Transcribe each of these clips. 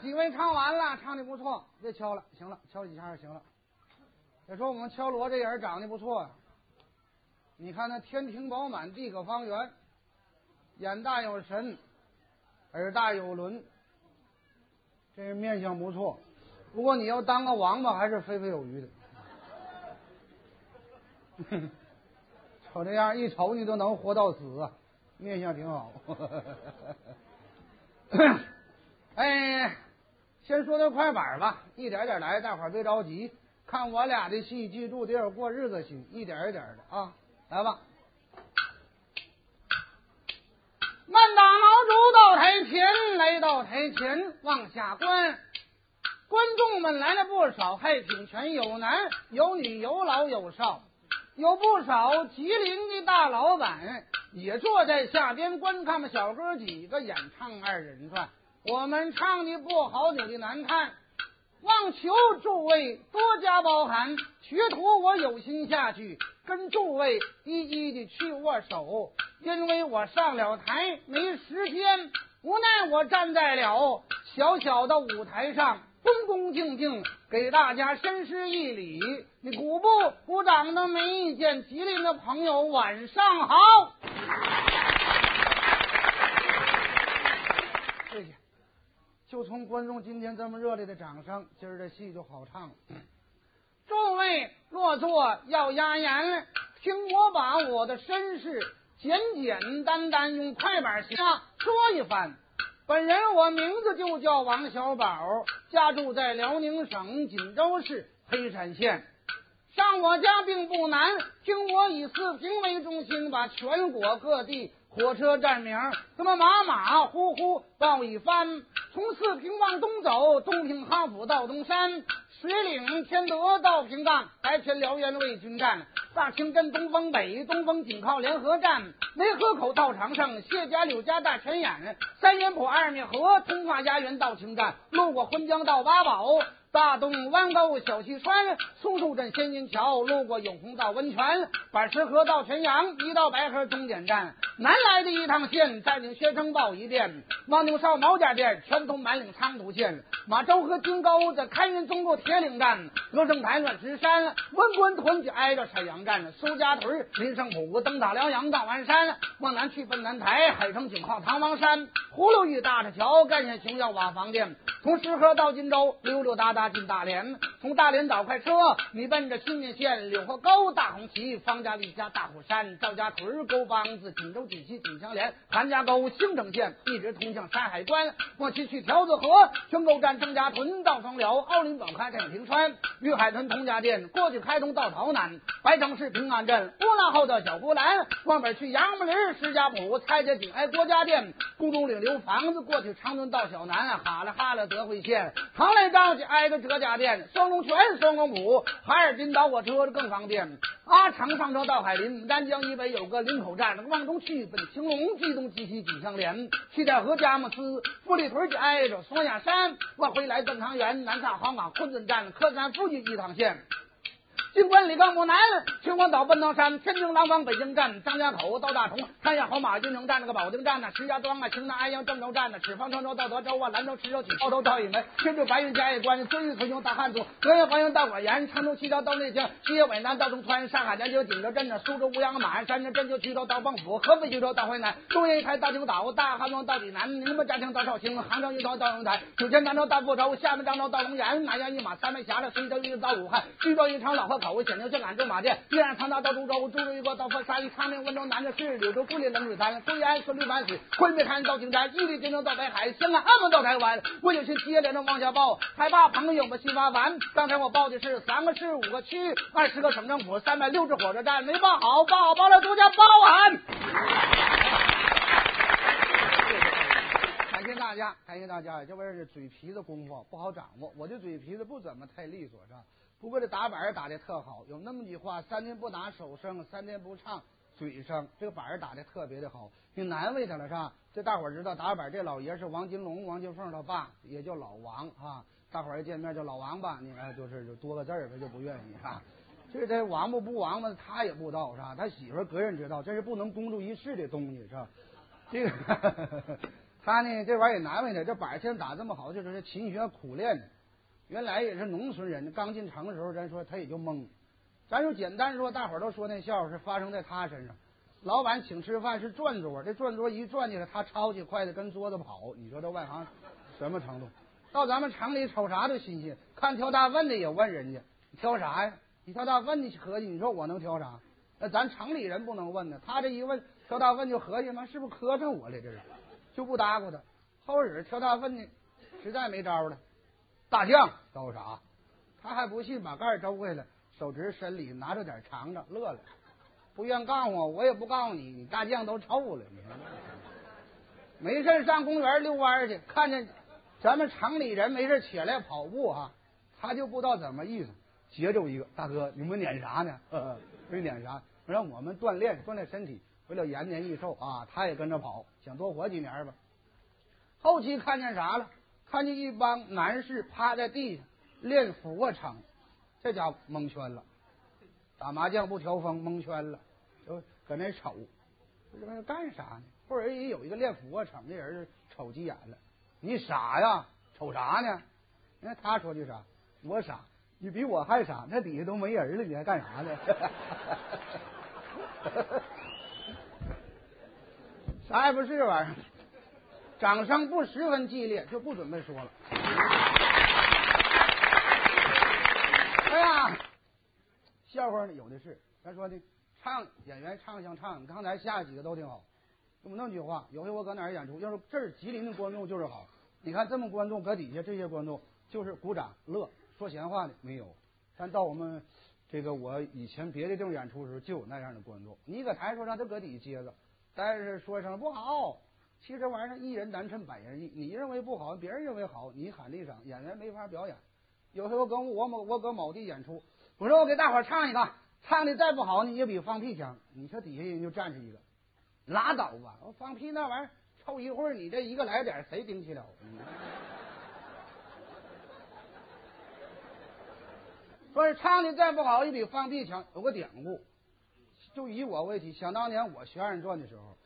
几位唱完了，唱的不错，别敲了，行了，敲几下就行了。再说我们敲锣这人长得不错呀，你看那天庭饱满，地阁方圆，眼大有神，耳大有轮，这人面相不错。不过你要当个王八，还是肥肥有余的。瞅这样，一瞅你都能活到死，面相挺好。哎，先说点快板吧，一点点来，大伙儿别着急。看我俩的戏，记住地有过日子行，一点一点的啊，来吧。慢打毛竹到台前，来到台前往下观，观众们来了不少，还挺全，有男有女，有老有少，有不少吉林的大老板也坐在下边观看嘛。小哥几个演唱二人转，我们唱的不好，扭的难看。望求诸位多加包涵，学徒我有心下去跟诸位一一的去握手，因为我上了台没时间，无奈我站在了小小的舞台上，恭恭敬敬给大家深施一礼。你鼓不鼓掌的没意见，吉林的朋友晚上好，谢谢。就从观众今天这么热烈的掌声，今儿这戏就好唱了。诸位落座要压言，听我把我的身世简简单单用快板下说一番。本人我名字就叫王小宝，家住在辽宁省锦州市黑山县。上我家并不难，听我以四平为中心，把全国各地。火车站名，那么马马虎虎报一番。从四平往东走，东平哈府到东山，水岭天德到平岗，白泉辽源卫军站，大清镇东风北，东风紧靠联合站，梅河口到长胜，谢家柳家大泉眼，三元铺二面河，通化家园到清站，路过浑江到八宝。大东弯沟小溪川，松树镇仙人桥，路过永红到温泉，板石河到泉阳，一到白河终点站。南来的一趟线，带领学生报一遍。望牛少毛家店，全通满岭昌图县。马周河金沟子，开云中路铁岭站。乐盛台乱石山，温官屯就挨着沈阳站。苏家屯林胜浦，登塔辽阳大完山。往南去奔南台，海城井靠唐王山。葫芦峪大石桥，干县熊要瓦房店。从石河到金州，溜溜达达。他进大连，从大连倒快车，你奔着新店县柳河沟、大红旗、方家李家大虎山、赵家屯沟帮子、锦州锦西锦相连、韩家沟兴城县，一直通向山海关。过去去条子河，宣沟站郑家屯到双辽，奥林堡开太平川，玉海屯佟家店，过去开通到洮南，白城市平安镇，乌拉后到小波兰，往北去杨木林、石家堡、蔡家井挨郭家店，宫中岭留房子，过去长春到小南，哈了哈了德惠县，唐来张去挨个哲家店，双龙泉、双龙谷，哈尔滨倒火车更方便。阿城上车到海林，丹江以北有个林口站，望东去奔青龙，机动机西紧相连。七点河、佳木斯、富丽屯就挨着双鸭山，往回来奔汤原，南上黄岗昆仑站，客山附近一趟线。京关李岗木南，秦皇岛奔唐山，天津廊坊北京站，张家口到大同，三亚好马运城站，那个保定站呢，石家庄啊，青岛安阳郑州站呢，赤峰郑州到德州啊，兰州池州起澳头到义门，天津白云嘉峪关，遵义推雄大汉族，德阳欢迎到果园，常州七条到内江，西野渭南到中川，上海南京景德镇呢，苏州乌阳满，山东镇就衢州到蚌埠，合肥徐州到淮南，东营一台到青岛，大汉庄到济南，宁波嘉兴到绍兴，杭州一条到龙台，九泉漳州到福州，厦门漳州到龙岩，南阳一马三门峡的，随州一直到武汉，徐州一场老河口，显宁香港。驻马店，依然长达到株洲，株洲一个到佛山，长明温州南的是柳州、桂林冷水滩，虽然说六万水，昆明看到金山，玉里金州到北海，香港、澳门到台湾，我就去接连着往下报，害怕朋友们心发烦。刚才我报的是三个市、五个区、二十个省政府、三百六十火车站，没报好，报好报了，多加包涵。感谢大家，感谢大家，这玩意儿是嘴皮子功夫不好掌握，我这嘴皮子不怎么太利索，是吧？不过这打板打的特好，有那么句话：三天不打手生，三天不唱嘴生。这个板打的特别的好，挺难为他了，是吧？这大伙儿知道打板这老爷是王金龙、王金凤他爸，也叫老王啊。大伙儿一见面叫老王吧，你看就是就多个字儿，他就不愿意啊。这这王八不王八，他也不知道是吧？他媳妇儿个人知道，这是不能公诸于世的东西是吧？这个 他呢这玩意儿也难为他，这板现在打这么好，就是勤学苦练。原来也是农村人，刚进城的时候，咱说他也就懵。咱就简单说，大伙儿都说那笑话是发生在他身上。老板请吃饭是转桌，这转桌一转起来，他抄起筷子跟桌子跑。你说这外行什么程度？到咱们城里瞅啥都新鲜，看挑大粪的也问人家挑啥呀？你挑大粪，的合计你说我能挑啥？那咱城里人不能问呢。他这一问挑大粪就合计妈是不是磕碜我了？这是就不搭咕他。后日挑大粪的，实在没招了，大酱都啥？他还不信，把盖儿周回来，手指伸里拿着点尝尝，乐了。不愿告诉我，我也不告诉你，你大酱都臭了。没事上公园遛弯去，看见咱们城里人没事起来跑步哈，他就不知道怎么意思。截住一个大哥，你们撵啥呢？没撵啥，让我们锻炼锻炼身体，为了延年益寿啊！他也跟着跑，想多活几年吧。后期看见啥了？看见一帮男士趴在地上练俯卧撑，这家伙蒙圈了。打麻将不调风，蒙圈了。就搁那瞅，这玩意干啥呢？或者也有一个练俯卧撑的人瞅急眼了，你傻呀？瞅啥呢？你看他说句啥？我傻，你比我还傻。那底下都没人了，你还干啥呢？啥也不是这玩意儿。掌声不十分激烈，就不准备说了。哎呀，笑话呢有的是，咱说的。唱演员唱像唱，刚才下几个都挺好。那么句话，有回我搁哪儿演出，要是这儿吉林的观众就是好。你看这么观众搁底下，这些观众就是鼓掌乐，说闲话的没有。但到我们这个我以前别的地方演出的时候，就有那样的观众。你搁台说啥，他搁底下接着，但是说一声不好。其实这玩意儿一人难称百人意，你认为不好，别人认为好，你喊一声，演员没法表演。有时候跟我某我搁某地演出，我说我给大伙唱一个。唱的再不好，你也比放屁强。你说底下人就站着一个，拉倒吧！我放屁那玩意儿，臭一会儿，你这一个来点，谁顶起了？说是唱的再不好，也比放屁强。有个典故，就以我为题。想当年我学二人转的时候，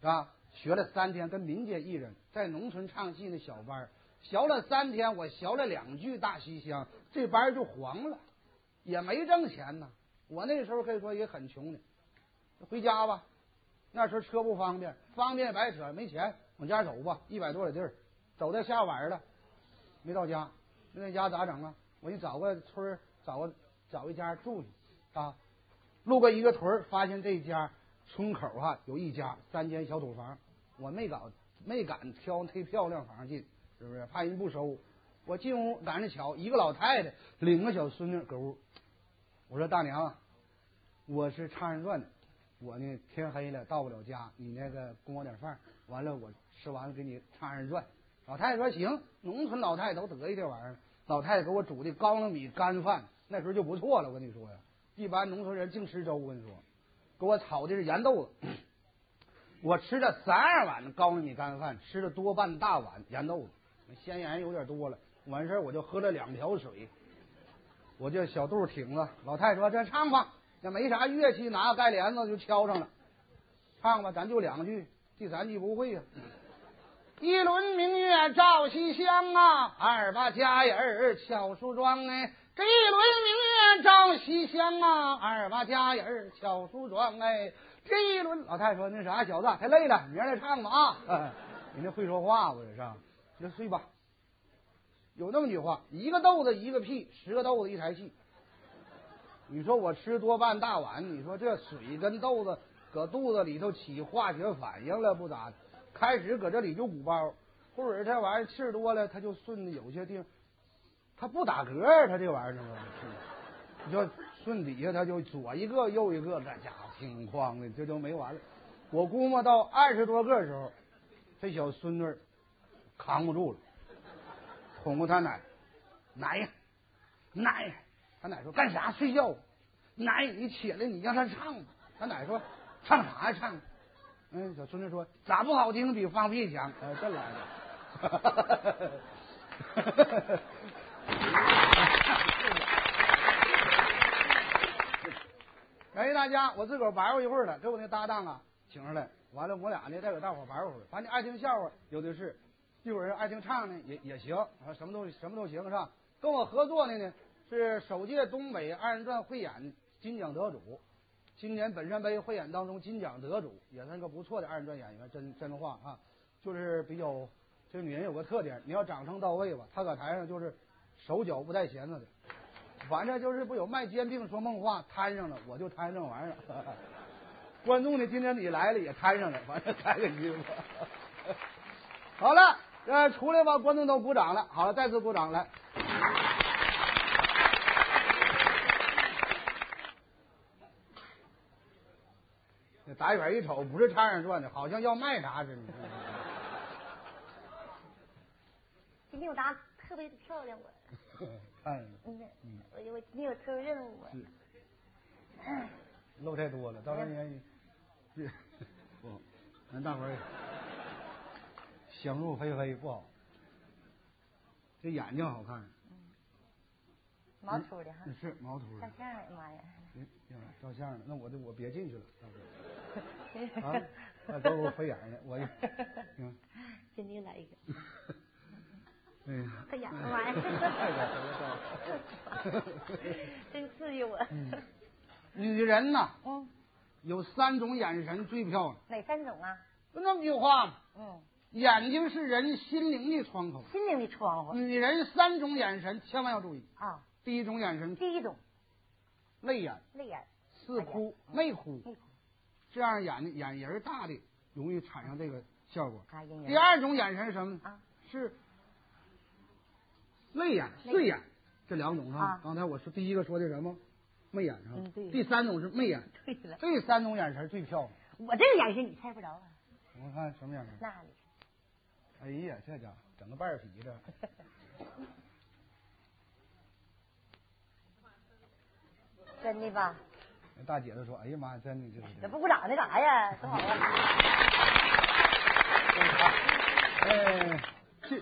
是吧？学了三天，跟民间艺人在农村唱戏那小班学了三天，我学了两句大西厢，这班就黄了。也没挣钱呢，我那时候可以说也很穷的，回家吧，那时候车不方便，方便白扯，没钱往家走吧，一百多里地儿，走到下晚了，没到家，那家咋整啊？我就找个村找个找一家住去啊，路过一个屯发现这家村口哈有一家三间小土房，我没搞没敢挑忒漂亮房进，是不是？怕人不收。我进屋赶着瞧，一个老太太领个小孙女搁屋。我说大娘，我是唱二人转的，我呢天黑了到不了家，你那个供我点饭，完了我吃完了给你唱二人转。老太太说行，农村老太太都得意这玩意儿。老太太给我煮的高粱米干饭，那时候就不错了。我跟你说呀，一般农村人净吃粥。我跟你说，给我炒的是盐豆子，我吃了三二碗高粱米干饭，吃了多半大碗盐豆子，咸盐有点多了。完事儿我就喝了两条水，我就小肚挺了。老太太说：“这唱吧，这没啥乐器，拿个盖帘子就敲上了。唱吧，咱就两句，第三句不会呀。一轮明月照西厢啊，二八佳人巧梳妆哎。这一轮明月照西厢啊，二八佳人巧梳妆哎。这一轮老太太说：那啥，小子太累了，明儿再唱吧啊。你那会说话不？这是，那睡吧。”有那么句话，一个豆子一个屁，十个豆子一台戏。你说我吃多半大碗，你说这水跟豆子搁肚子里头起化学反应了不咋？开始搁这里就鼓包，或者这玩意儿气儿多了，他就顺有些地方，他不打嗝，他这玩意儿吗？你就顺底下，他就左一个右一个，那家伙挺慌的，这就没完了。我估摸到二十多个时候，这小孙女扛不住了。哄哄他奶，奶奶，他奶说干啥睡觉？奶，你起来，你让他唱。他奶说唱啥呀唱？嗯，小孙女说咋不好听？比放屁强。呃，这来的。感 谢大家，我自个儿玩过一会儿了，给我那搭档啊请上来。完了我俩呢再给大伙玩会儿，反正爱听笑话有的是，一会儿爱听唱呢也也行，啊什么都什么都行是吧？跟我合作的呢是首届东北二人转汇演金奖得主，今年本山杯汇演当中金奖得主，也算个不错的二人转演员，真真话啊，就是比较这个女人有个特点，你要掌声到位吧，她搁台上就是手脚不带闲着的。反正就是不有卖煎饼说梦话摊上了，我就摊这玩意儿。观众呢，今天你来了也摊上了，反正开个心吧。好了，呃，出来吧，观众都鼓掌了。好了，再次鼓掌来。这打远一瞅，不是唱二人转的，好像要卖啥似的。今天我答特别的漂亮，我。看，嗯，我我今天有特殊任务。是。漏太多了，到时候人是不，咱大伙儿想入非非不好。这眼睛好看。毛秃的哈。是毛秃的。照相，妈呀！行，照相了，那我就我别进去了，大伙儿。啊，那都我飞眼呢，我。行。给你来一个。哎呀！哎呀！真刺激我。女人呐，嗯，有三种眼神最漂亮。哪三种啊？就那么句话。嗯。眼睛是人心灵的窗口。心灵的窗户。女人三种眼神千万要注意。啊。第一种眼神。第一种。泪眼。泪眼。似哭没哭。没哭。这样眼睛眼仁大的容易产生这个效果。啊，第二种眼神是什么？啊。是。泪眼、碎眼，这两种是吧？刚才我说第一个说的什么？媚眼是吧？嗯，第三种是媚眼。对了。这三种眼神最漂亮。我这个眼神你猜不着啊。我看什么眼神？那里。哎呀，这家伙整个半皮的。真的吧？那大姐都说：“哎呀妈，真的就是。”这不鼓掌那干啥呀？多好啊！哎，这。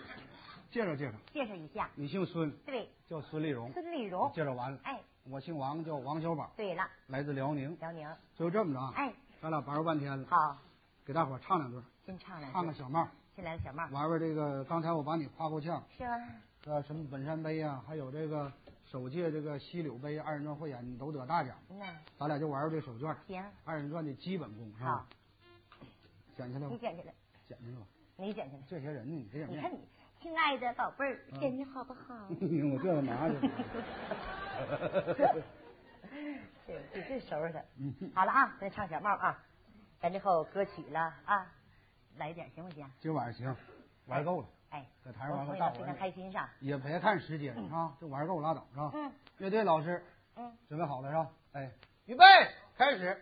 介绍介绍，介绍一下，你姓孙，对，叫孙丽荣，孙丽荣，介绍完。了，哎，我姓王，叫王小宝，对了，来自辽宁，辽宁，就这么着啊，哎，咱俩玩儿半天了，好，给大伙儿唱两段，先唱两，唱个小帽，先来个小帽，玩玩这个，刚才我把你夸过呛，是吧？呃，什么本山杯啊，还有这个首届这个西柳杯二人转汇演，你都得大奖，嗯。咱俩就玩玩这手绢，行，二人转的基本功，好，捡起来吧，你捡起来，捡起来吧，你捡起来，这些人呢，你这你看你。亲爱的宝贝儿，天气好不好？我这要拿去。这这这收拾他。好了啊，咱唱小帽啊，咱这后歌曲了啊，来点行不行？今晚上行，玩够了。哎，在台上玩够，大伙非常开心是吧？也别看时间啊，就玩够拉倒是吧？嗯。乐队老师，嗯，准备好了是吧？哎，预备，开始。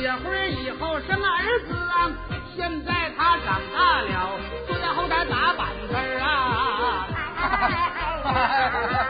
结婚以后生儿子啊，现在他长大了，坐在后台打板子儿啊。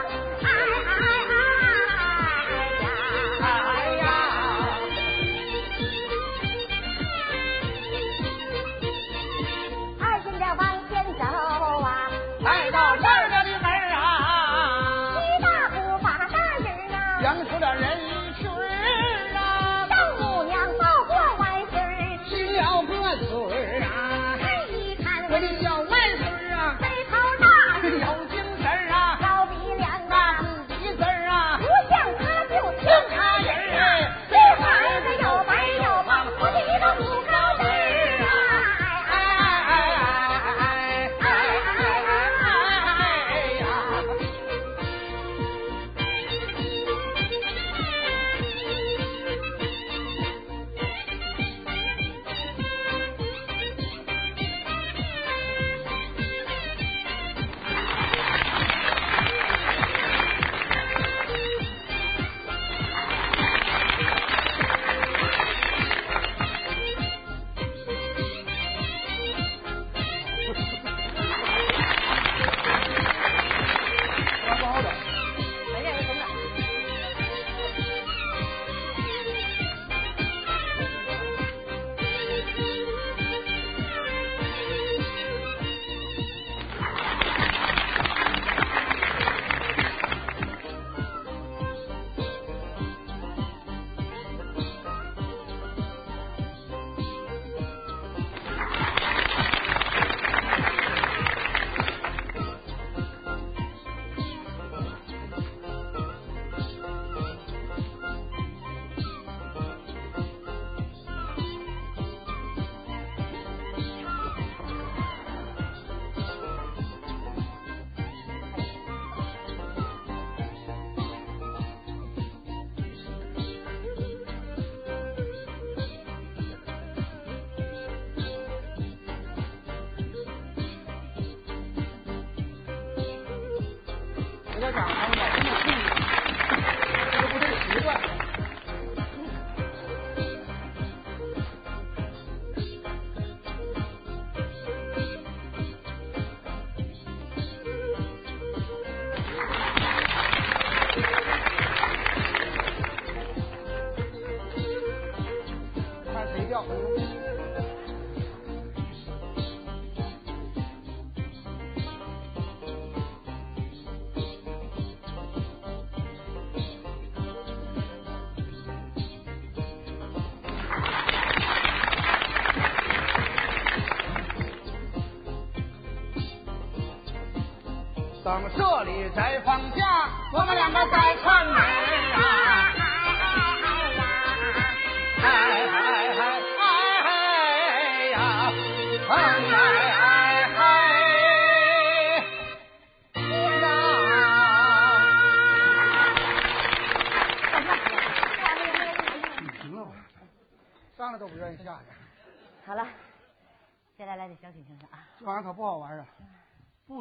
里在放假，我们两个在串门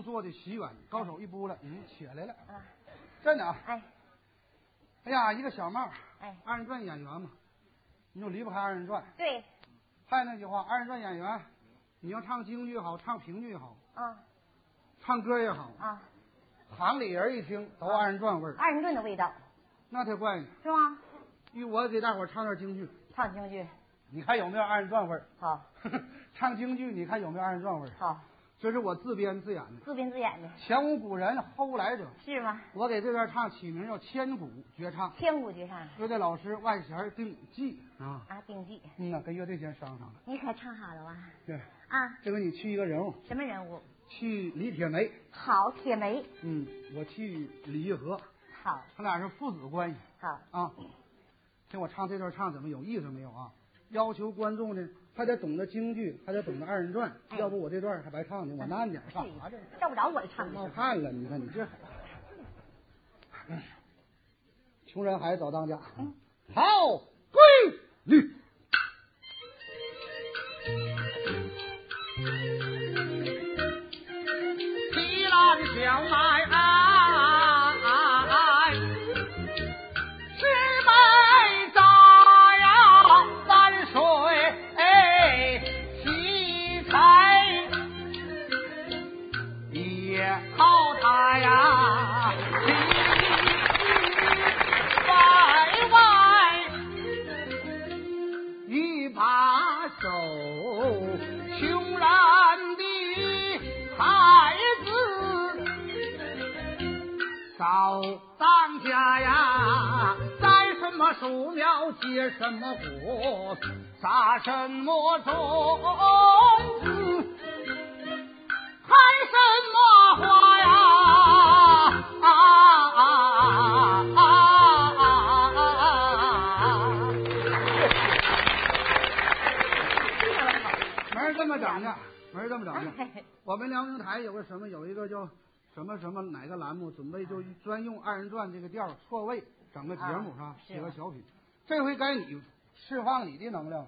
不做的喜远，高手一拨了，嗯，起来了，啊，真的啊！哎。哎呀，一个小帽，哎，二人转演员嘛，你就离不开二人转。对，还那句话，二人转演员，你要唱京剧也好，唱评剧也好，啊。唱歌也好，啊，行里人一听都二人转味儿，二人转的味道。那才怪呢。是吗？依我给大伙儿唱段京剧，唱京剧。你看有没有二人转味儿？好，唱京剧，你看有没有二人转味儿？好，这是我自编自演的，自编自演的前无古人后无来者。是吗？我给这段唱起名叫千古绝唱，千古绝唱乐队老师外弦定记啊。啊，定记，嗯呐，跟乐队先商量了。你可唱好了哇？对，啊，这回你去一个人物，什么人物？去李铁梅，好，铁梅，嗯，我去李玉和，好，他俩是父子关系好，啊。听我唱这段唱怎么有意思没有啊？要求观众呢，还得懂得京剧，还得懂得二人转，哎要不我这段还白唱呢。我慢点，唱？照不着我唱冒的。汗了，你看你这，穷人孩子早当家。好，归律。提篮小麦栏目，准备就专用二人转这个调错位整个节目。是吧？写个小品。这回该你释放你的能量，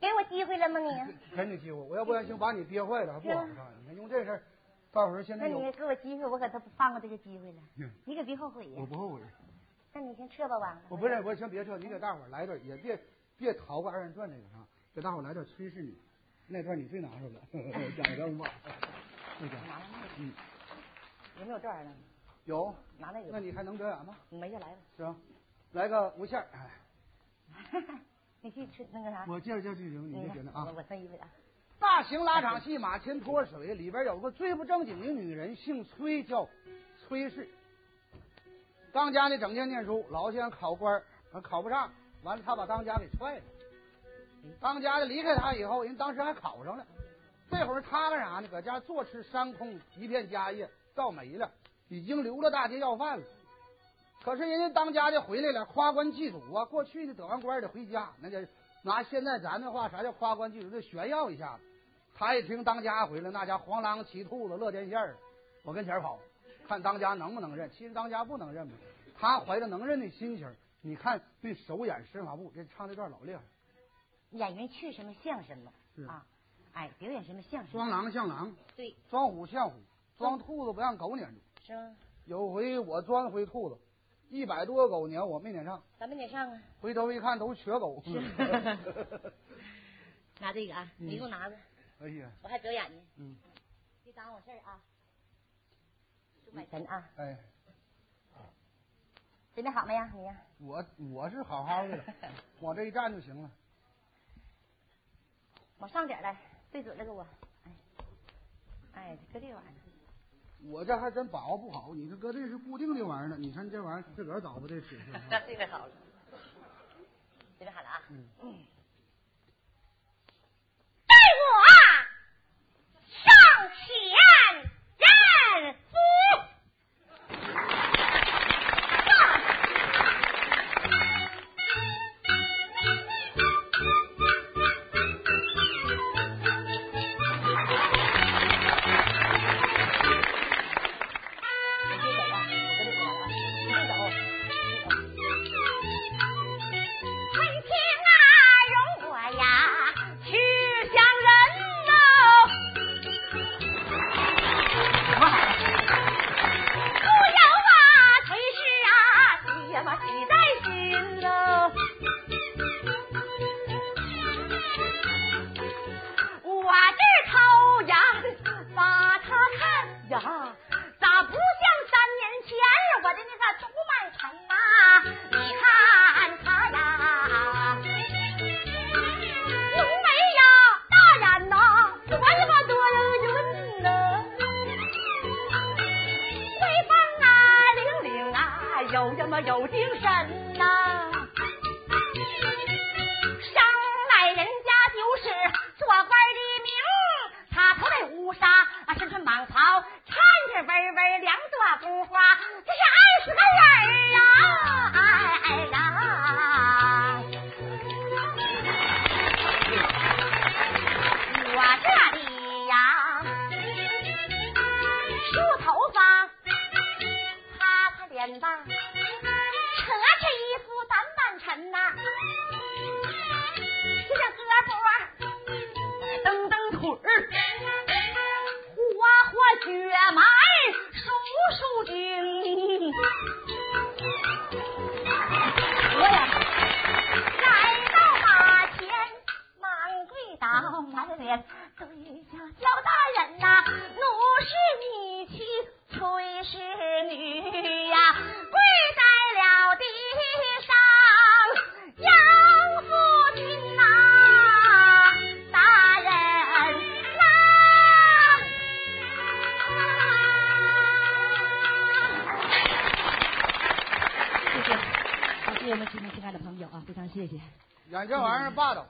给我机会了吗你？给你机会。我要不然行把你憋坏了，还不好看。你看用这事儿，到时候现在有你给我机会，我可都不放过这个机会了。你可别后悔呀我。不后悔。那你先撤吧，完了。我不是，我先别撤，你给大伙来段，也别别逃过二人转这个啥，给大伙来段儿炊事女，那段你最拿手了，讲正吧，那个，拿那个嗯，有没有这玩意儿？有，拿那个。那你还能表演吗？没就来了。行？来个无线儿，哎，你去吃那个啥。我介绍介绍剧情，你你看就觉得啊我，我穿衣服啊。大型拉场戏马前脱水里边有个最不正经的女人，姓崔，叫崔氏。当家的整天念书，老想考官考不上，完了他把当家给踹了。当家的离开他以后，人当时还考上了。这会儿他干啥呢？搁家坐吃山空，一片家业照没了，已经流了大街要饭了。可是人家当家的回来了，夸官祭祖啊！过去的得完官得回家，那叫拿现在咱的话，啥叫夸官祭祖？就炫耀一下子。他一听当家回来，那家黄狼骑兔子乐天线儿，我跟前跑，看当家能不能认。其实当家不能认嘛，他怀着能认的心情，你看对手眼身法步，这唱这段老厉害。演员去什么像什么啊，哎，表演什么像什么。装狼像狼，对，装虎像虎，装兔子不让狗撵住。是吗？有回我装回兔子，一百多个狗撵我没撵上，咱们撵上啊。回头一看都是瘸狗。拿这个啊，嗯你给我拿着，哎呀，我还表演呢。嗯，别耽误我事儿啊。就买钱啊，哎，准备好没呀？你呀？我我是好好的，往这一站就行了。往上点儿来，对准了给我。哎，哎，搁这个玩意儿。我这还真把握不好，你这搁这是固定的玩意儿呢，你看这玩意儿自个儿找不这尺寸。这个好了。准备好了啊。嗯霸道，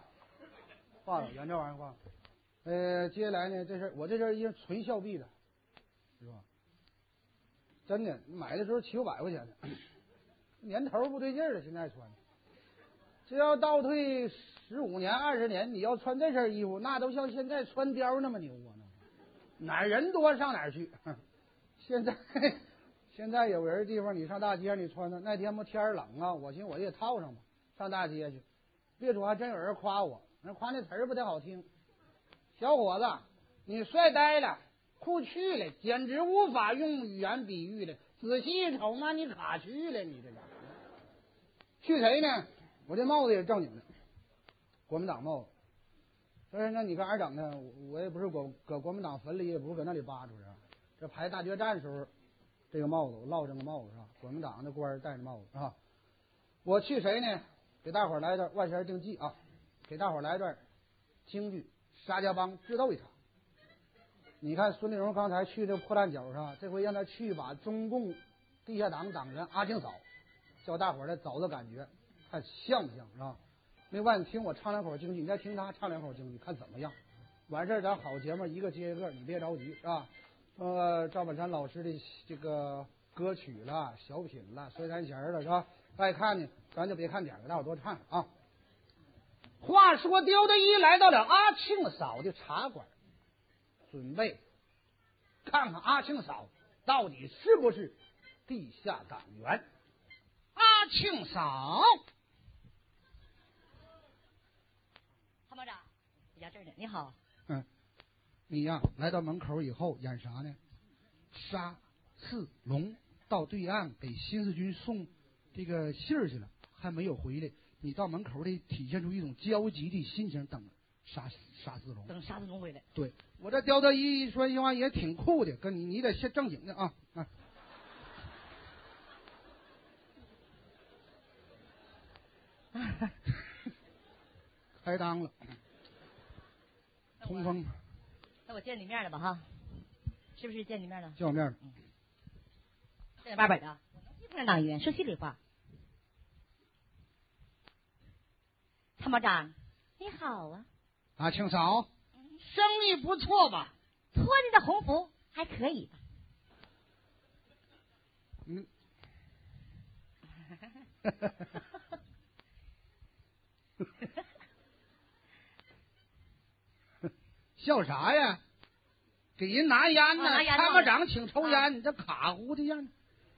霸道，演这玩意儿霸道。呃，接下来呢，这是我这身衣裳纯孝币的，是吧？真的，买的时候七五百块钱的，年头不对劲儿了，现在穿。这要倒退十五年、二十年，你要穿这身衣服，那都像现在穿貂那么牛啊！哪人多上哪儿去？现在现在有人地方，你上大街你穿的，那天不天冷啊，我寻思我也套上吧，上大街去。别说，还真有人夸我，那夸那词儿不太好听。小伙子，你帅呆了，酷去了，简直无法用语言比喻了。仔细一瞅，妈，你卡去了，你这个去谁呢？我这帽子也是正经的，国民党帽子。但是那你干啥整的？我也不是国搁国民党坟里，也不是搁那里扒出来。这排大决战时候，这个帽子我落上个帽子是吧？国民党的官戴着帽子是吧？我去谁呢？给大伙儿来段万弦竞技啊！给大伙儿来段京剧《沙家浜智斗一场。你看孙立荣刚才去这破烂角上，这回让他去把中共地下党党员阿庆嫂，叫大伙儿来找找感觉。看像不像是吧？另外，你听我唱两口京剧，你再听他唱两口京剧，看怎么样？完事儿，咱好节目一个接一个，你别着急是吧？呃，赵本山老师的这个歌曲了、小品了、摔三弦了是吧？爱看呢，咱就别看点了，大伙多看看啊。话说，刁德一来到了阿庆嫂的茶馆，准备看看阿庆嫂到底是不是地下党员。阿庆嫂。家这儿呢，你好。嗯，你呀，来到门口以后演啥呢？杀四龙到对岸给新四军送这个信儿去了，还没有回来。你到门口得体现出一种焦急的心情，等沙沙子龙。等沙子龙回来。对我这刁德一说句话也挺酷的，跟你你得先正经的啊啊。开裆了。通风。那我见你面了吧哈？是不是见你面了？见我面了。八百的，我能党员，说心里话。参谋长，你好啊。啊，庆嫂，生意不错吧？托你的鸿福，还可以吧？嗯。笑啥呀？给人拿烟呢，参谋长请抽烟，你这卡糊的样。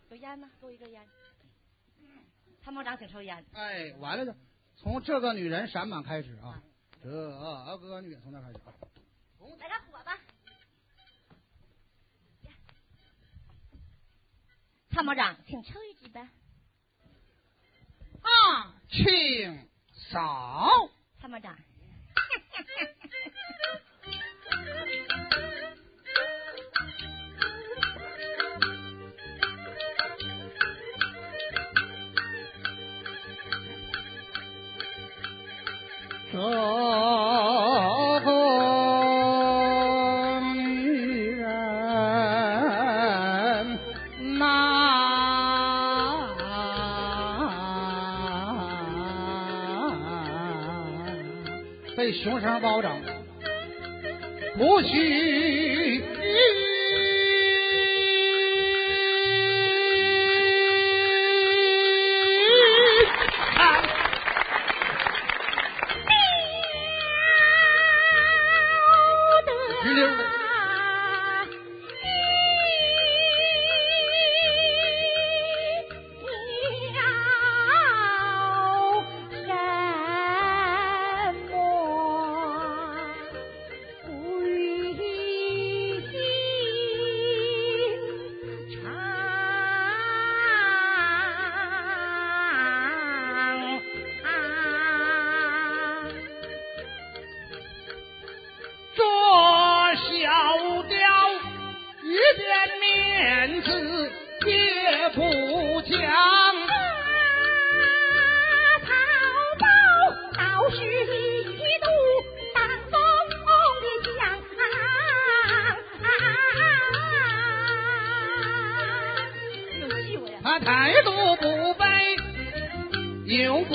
有烟呢，给我一根烟。参谋长请抽烟。哎，完了就从这个女人闪满开始啊，这个女人从那开始啊。来点火吧。参谋长，请抽一支吧。啊，请扫。参谋长。被熊声包拯，不许。再多不卑又不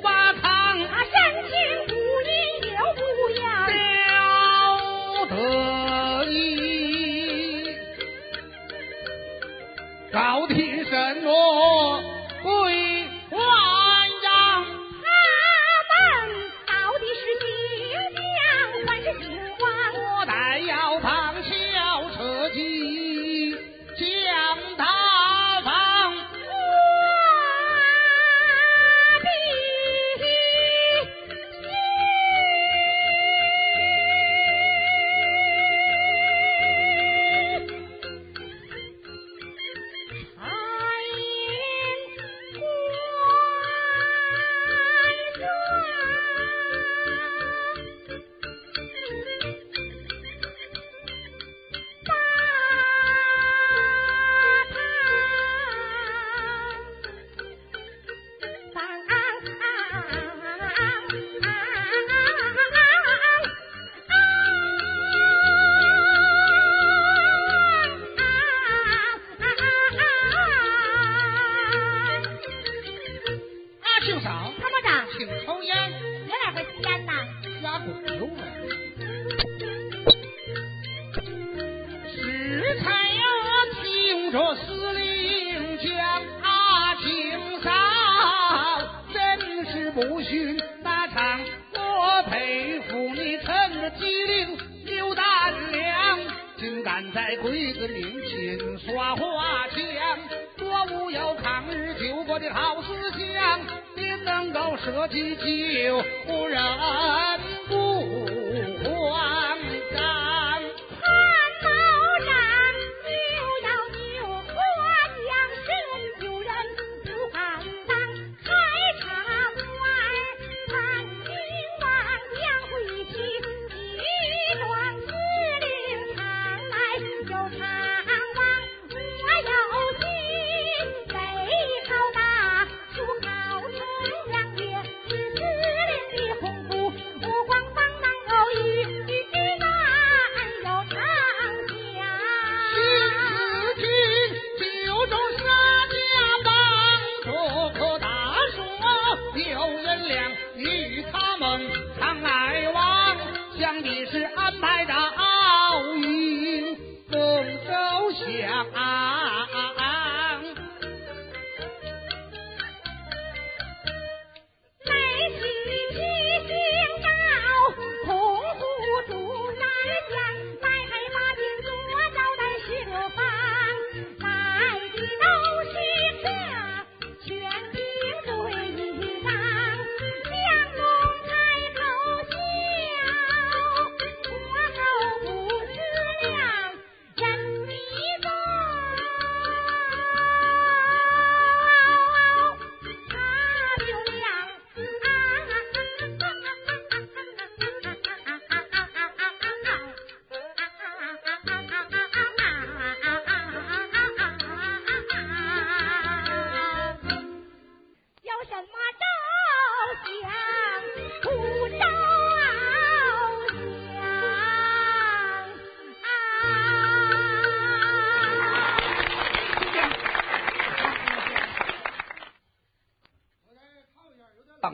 发堂啊深情不义又不要得意。高听什么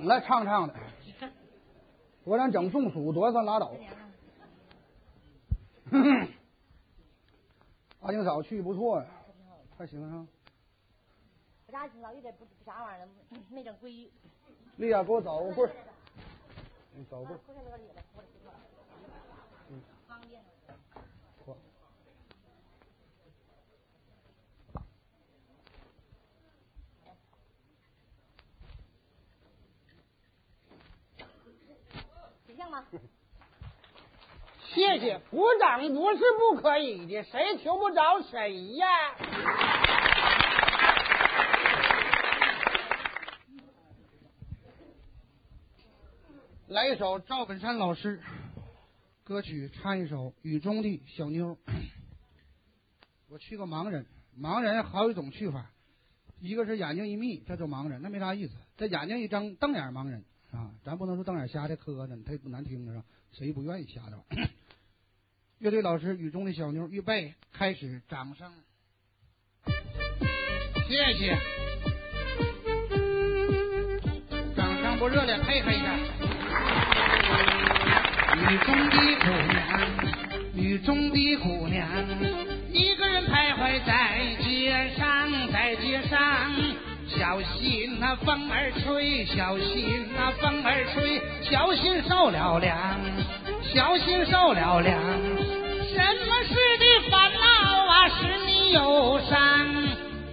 等了唱唱的，我俩整中暑多算拉倒。阿金嫂去不错呀，还行啊。我家老有点不不啥玩意儿，没整规矩。丽亚，给我找个棍儿，你找个棍儿。方便。嚯挺像吗？谢谢，鼓掌不是不可以的，谁求不着谁呀。来一首赵本山老师歌曲，唱一首《雨中的小妞》。我去个盲人，盲人好几种去法，一个是眼睛一眯，这就盲人，那没啥意思；这眼睛一睁，瞪眼盲人啊，咱不能说瞪眼瞎的磕碜，太不难听了，是吧？谁不愿意瞎的？乐队老师《雨中的小妞》，预备开始，掌声，谢谢，掌声不热烈，配合一下。雨中的姑娘，雨中的姑娘，一个人徘徊在街上，在街上，小心那风儿吹，小心那风儿吹，小心受了凉，小心受了凉。什么事的烦恼啊，使你忧伤？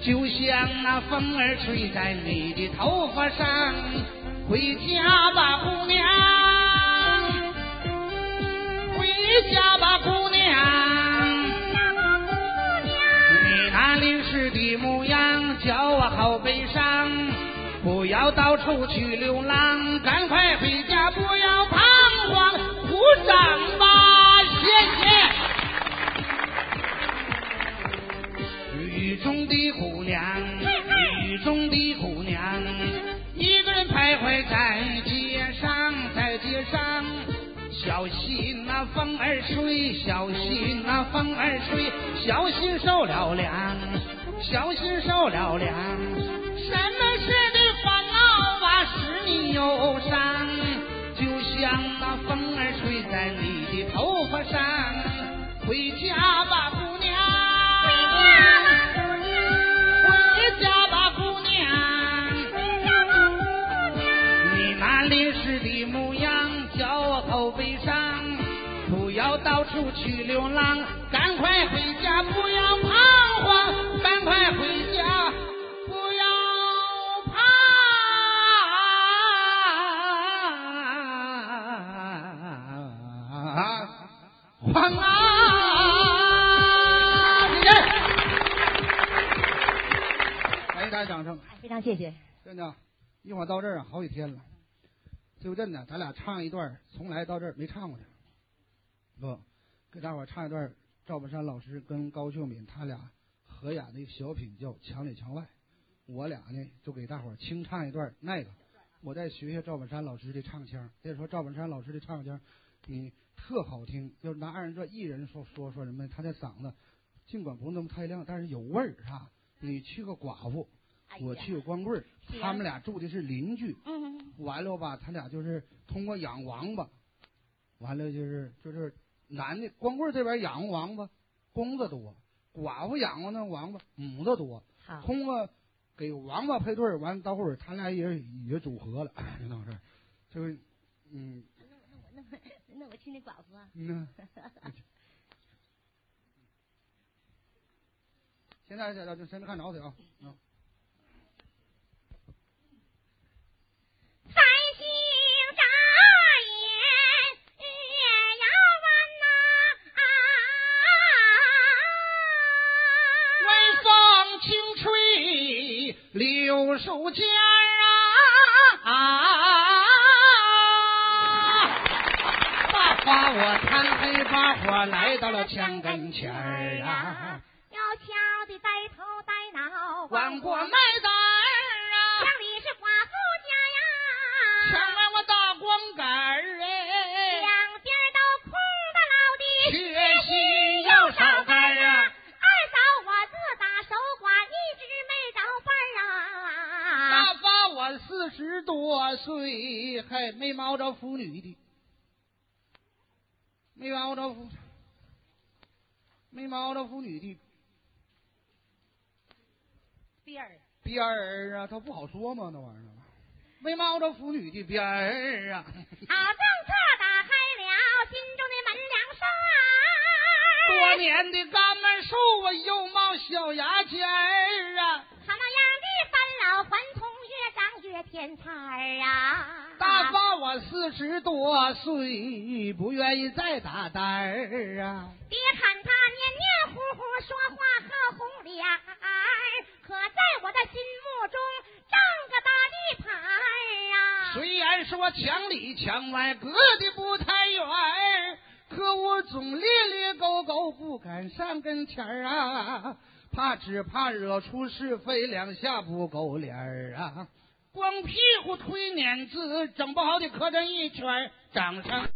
就像那风儿吹在你的头发上，回家吧，姑娘。回家吧，姑娘。你那淋湿的模样叫我好悲伤。不要到处去流浪，赶快回家，不要彷徨。鼓掌吧，谢谢。雨中的姑娘，雨中的姑娘，一个人徘徊在街上，在街上。小心那风儿吹，小心那风儿吹，小心受了凉，小心受了凉。什么事的烦恼啊，使你忧伤？就像那风跪在你的头发上。回家吧姑娘。回家吧姑娘。回家吧姑娘你那临时的模样叫我好悲伤不要到处去流浪赶快回家不要彷徨赶快回彷徨啊！谢谢，感谢大家掌声。哎，非常谢谢。真的，一会儿到这儿啊，好几天了。就真的，咱俩唱一段，从来到这儿没唱过的。不，给大伙儿唱一段赵本山老师跟高秀敏他俩合演的小品，叫《墙里墙外》。我俩呢，就给大伙儿清唱一段那个。我再学学赵本山老师的唱腔。再说赵本山老师的唱腔，你特好听。就是拿二人转艺人说说说什么，他的嗓子尽管不那么太亮，但是有味儿啊。你去个寡妇，我去个光棍他们俩住的是邻居。嗯，完了吧，他俩就是通过养王八，完了就是就是男的光棍这边养王八，公的多；寡妇养活那王八，母的多。好。通过给王八配对儿，完到后儿他俩也也组合了，就那回事儿。就是嗯那我那我去 那寡妇啊。嗯。现在这这谁没看着谁啊？嗯。弯呐、晚风轻吹柳树尖儿啊，把花我贪黑把火来到了墙跟前儿啊，要巧的呆头呆脑，弯过麦秆没毛着妇女的，没毛着妇，没毛着妇女的边儿边儿啊，他不好说嘛？那玩意儿，没毛着妇女的边儿啊，好政策打开了心中的门梁山。多年的干门树啊，又冒小牙尖儿啊，他那样的返老还童，越长越添彩儿啊！打发我四十多岁，不愿意再打单儿啊。别看他黏黏糊糊，说话和红脸儿，可在我的心目中占个大地盘儿啊！虽然说墙里墙外隔的不太远儿，可我总咧咧勾勾不敢上跟前儿啊，怕只怕惹出是非，两下不够脸儿啊。光屁股推碾子，整不好得磕碜一圈，掌声。